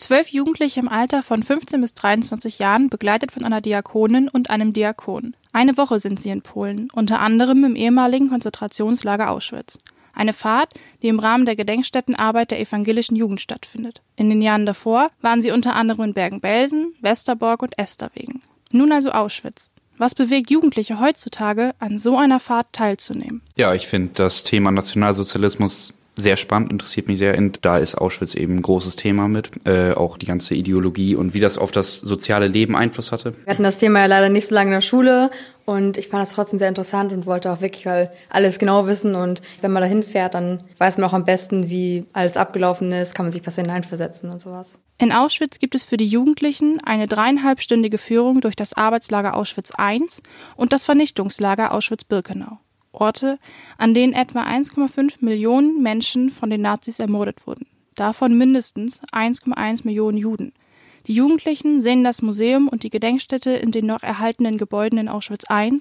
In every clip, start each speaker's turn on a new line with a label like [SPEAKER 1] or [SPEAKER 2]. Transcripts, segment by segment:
[SPEAKER 1] Zwölf Jugendliche im Alter von 15 bis 23 Jahren, begleitet von einer Diakonin und einem Diakon. Eine Woche sind sie in Polen, unter anderem im ehemaligen Konzentrationslager Auschwitz. Eine Fahrt, die im Rahmen der Gedenkstättenarbeit der evangelischen Jugend stattfindet. In den Jahren davor waren sie unter anderem in Bergen-Belsen, Westerbork und Esterwegen. Nun also Auschwitz. Was bewegt Jugendliche heutzutage, an so einer Fahrt teilzunehmen?
[SPEAKER 2] Ja, ich finde das Thema Nationalsozialismus sehr spannend, interessiert mich sehr. Und da ist Auschwitz eben ein großes Thema mit. Äh, auch die ganze Ideologie und wie das auf das soziale Leben Einfluss hatte.
[SPEAKER 3] Wir hatten das Thema ja leider nicht so lange in der Schule und ich fand das trotzdem sehr interessant und wollte auch wirklich halt alles genau wissen. Und wenn man da hinfährt, dann weiß man auch am besten, wie alles abgelaufen ist, kann man sich was hineinversetzen und sowas.
[SPEAKER 1] In Auschwitz gibt es für die Jugendlichen eine dreieinhalbstündige Führung durch das Arbeitslager Auschwitz I und das Vernichtungslager Auschwitz-Birkenau. Orte, an denen etwa 1,5 Millionen Menschen von den Nazis ermordet wurden, davon mindestens 1,1 Millionen Juden. Die Jugendlichen sehen das Museum und die Gedenkstätte in den noch erhaltenen Gebäuden in Auschwitz I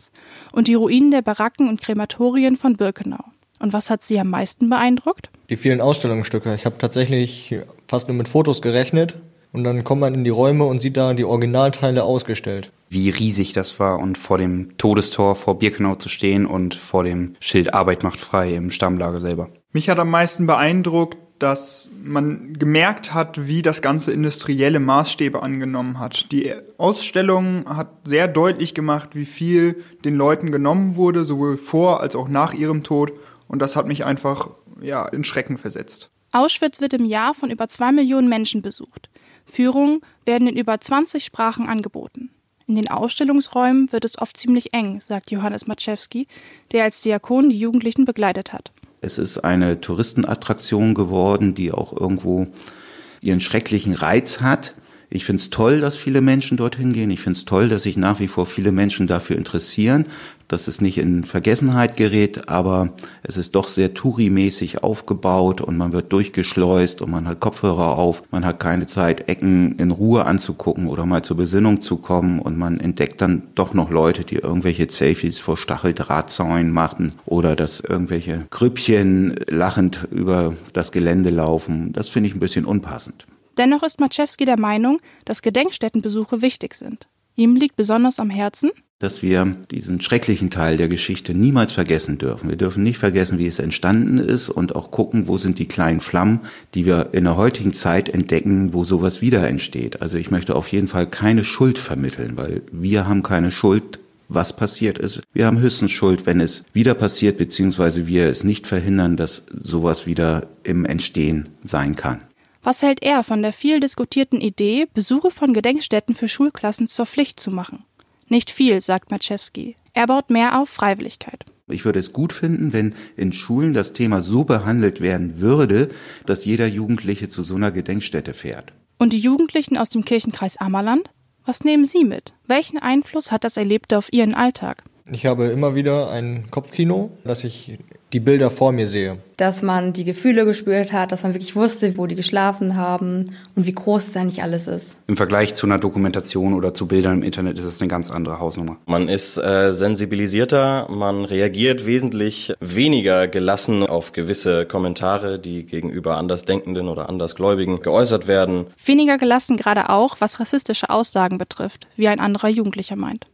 [SPEAKER 1] und die Ruinen der Baracken und Krematorien von Birkenau. Und was hat Sie am meisten beeindruckt?
[SPEAKER 4] Die vielen Ausstellungsstücke. Ich habe tatsächlich fast nur mit Fotos gerechnet und dann kommt man in die Räume und sieht da die Originalteile ausgestellt.
[SPEAKER 2] Wie riesig das war und vor dem Todestor vor Birkenau zu stehen und vor dem Schild Arbeit macht frei im Stammlager selber.
[SPEAKER 5] Mich hat am meisten beeindruckt, dass man gemerkt hat, wie das ganze industrielle Maßstäbe angenommen hat. Die Ausstellung hat sehr deutlich gemacht, wie viel den Leuten genommen wurde, sowohl vor als auch nach ihrem Tod. Und das hat mich einfach ja, in Schrecken versetzt.
[SPEAKER 1] Auschwitz wird im Jahr von über zwei Millionen Menschen besucht. Führungen werden in über 20 Sprachen angeboten. In den Ausstellungsräumen wird es oft ziemlich eng, sagt Johannes Maczewski, der als Diakon die Jugendlichen begleitet hat.
[SPEAKER 6] Es ist eine Touristenattraktion geworden, die auch irgendwo ihren schrecklichen Reiz hat. Ich finde es toll, dass viele Menschen dorthin gehen. Ich finde es toll, dass sich nach wie vor viele Menschen dafür interessieren, dass es nicht in Vergessenheit gerät, aber es ist doch sehr Touri-mäßig aufgebaut und man wird durchgeschleust und man hat Kopfhörer auf. Man hat keine Zeit, Ecken in Ruhe anzugucken oder mal zur Besinnung zu kommen und man entdeckt dann doch noch Leute, die irgendwelche Selfies vor Stacheldrahtzäunen machen oder dass irgendwelche Grüppchen lachend über das Gelände laufen. Das finde ich ein bisschen unpassend.
[SPEAKER 1] Dennoch ist Maczewski der Meinung, dass Gedenkstättenbesuche wichtig sind. Ihm liegt besonders am Herzen,
[SPEAKER 6] dass wir diesen schrecklichen Teil der Geschichte niemals vergessen dürfen. Wir dürfen nicht vergessen, wie es entstanden ist und auch gucken, wo sind die kleinen Flammen, die wir in der heutigen Zeit entdecken, wo sowas wieder entsteht. Also ich möchte auf jeden Fall keine Schuld vermitteln, weil wir haben keine Schuld, was passiert ist. Wir haben höchstens Schuld, wenn es wieder passiert, beziehungsweise wir es nicht verhindern, dass sowas wieder im Entstehen sein kann.
[SPEAKER 1] Was hält er von der viel diskutierten Idee, Besuche von Gedenkstätten für Schulklassen zur Pflicht zu machen? Nicht viel, sagt Maczewski. Er baut mehr auf Freiwilligkeit.
[SPEAKER 6] Ich würde es gut finden, wenn in Schulen das Thema so behandelt werden würde, dass jeder Jugendliche zu so einer Gedenkstätte fährt.
[SPEAKER 1] Und die Jugendlichen aus dem Kirchenkreis Ammerland? Was nehmen Sie mit? Welchen Einfluss hat das Erlebte auf Ihren Alltag?
[SPEAKER 4] Ich habe immer wieder ein Kopfkino, dass ich die Bilder vor mir sehe.
[SPEAKER 3] Dass man die Gefühle gespürt hat, dass man wirklich wusste, wo die geschlafen haben und wie groß es eigentlich alles ist.
[SPEAKER 2] Im Vergleich zu einer Dokumentation oder zu Bildern im Internet ist es eine ganz andere Hausnummer.
[SPEAKER 7] Man ist äh, sensibilisierter, man reagiert wesentlich weniger gelassen auf gewisse Kommentare, die gegenüber Andersdenkenden oder Andersgläubigen geäußert werden.
[SPEAKER 1] Weniger gelassen gerade auch, was rassistische Aussagen betrifft, wie ein anderer Jugendlicher meint.